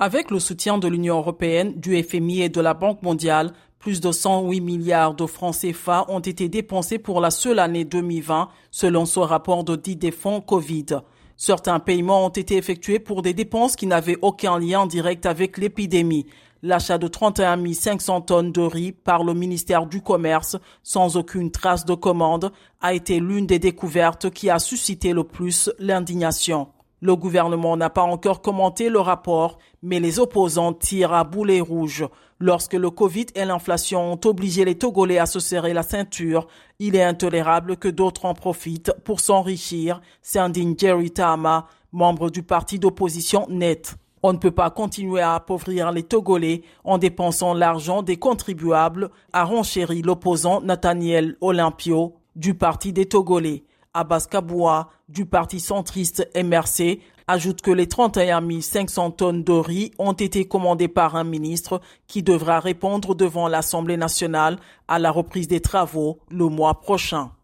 Avec le soutien de l'Union européenne, du FMI et de la Banque mondiale, plus de 108 milliards de francs CFA ont été dépensés pour la seule année 2020, selon ce rapport d'audit des fonds Covid. Certains paiements ont été effectués pour des dépenses qui n'avaient aucun lien direct avec l'épidémie. L'achat de 31 500 tonnes de riz par le ministère du Commerce sans aucune trace de commande a été l'une des découvertes qui a suscité le plus l'indignation. Le gouvernement n'a pas encore commenté le rapport, mais les opposants tirent à boulet rouge. Lorsque le Covid et l'inflation ont obligé les Togolais à se serrer la ceinture, il est intolérable que d'autres en profitent pour s'enrichir, s'indigne Jerry Tama, membre du parti d'opposition NET. On ne peut pas continuer à appauvrir les Togolais en dépensant l'argent des contribuables, a renchéri l'opposant Nathaniel Olympio du parti des Togolais. Abbas Kaboua du parti centriste MRC ajoute que les 31 500 tonnes de riz ont été commandées par un ministre qui devra répondre devant l'Assemblée nationale à la reprise des travaux le mois prochain.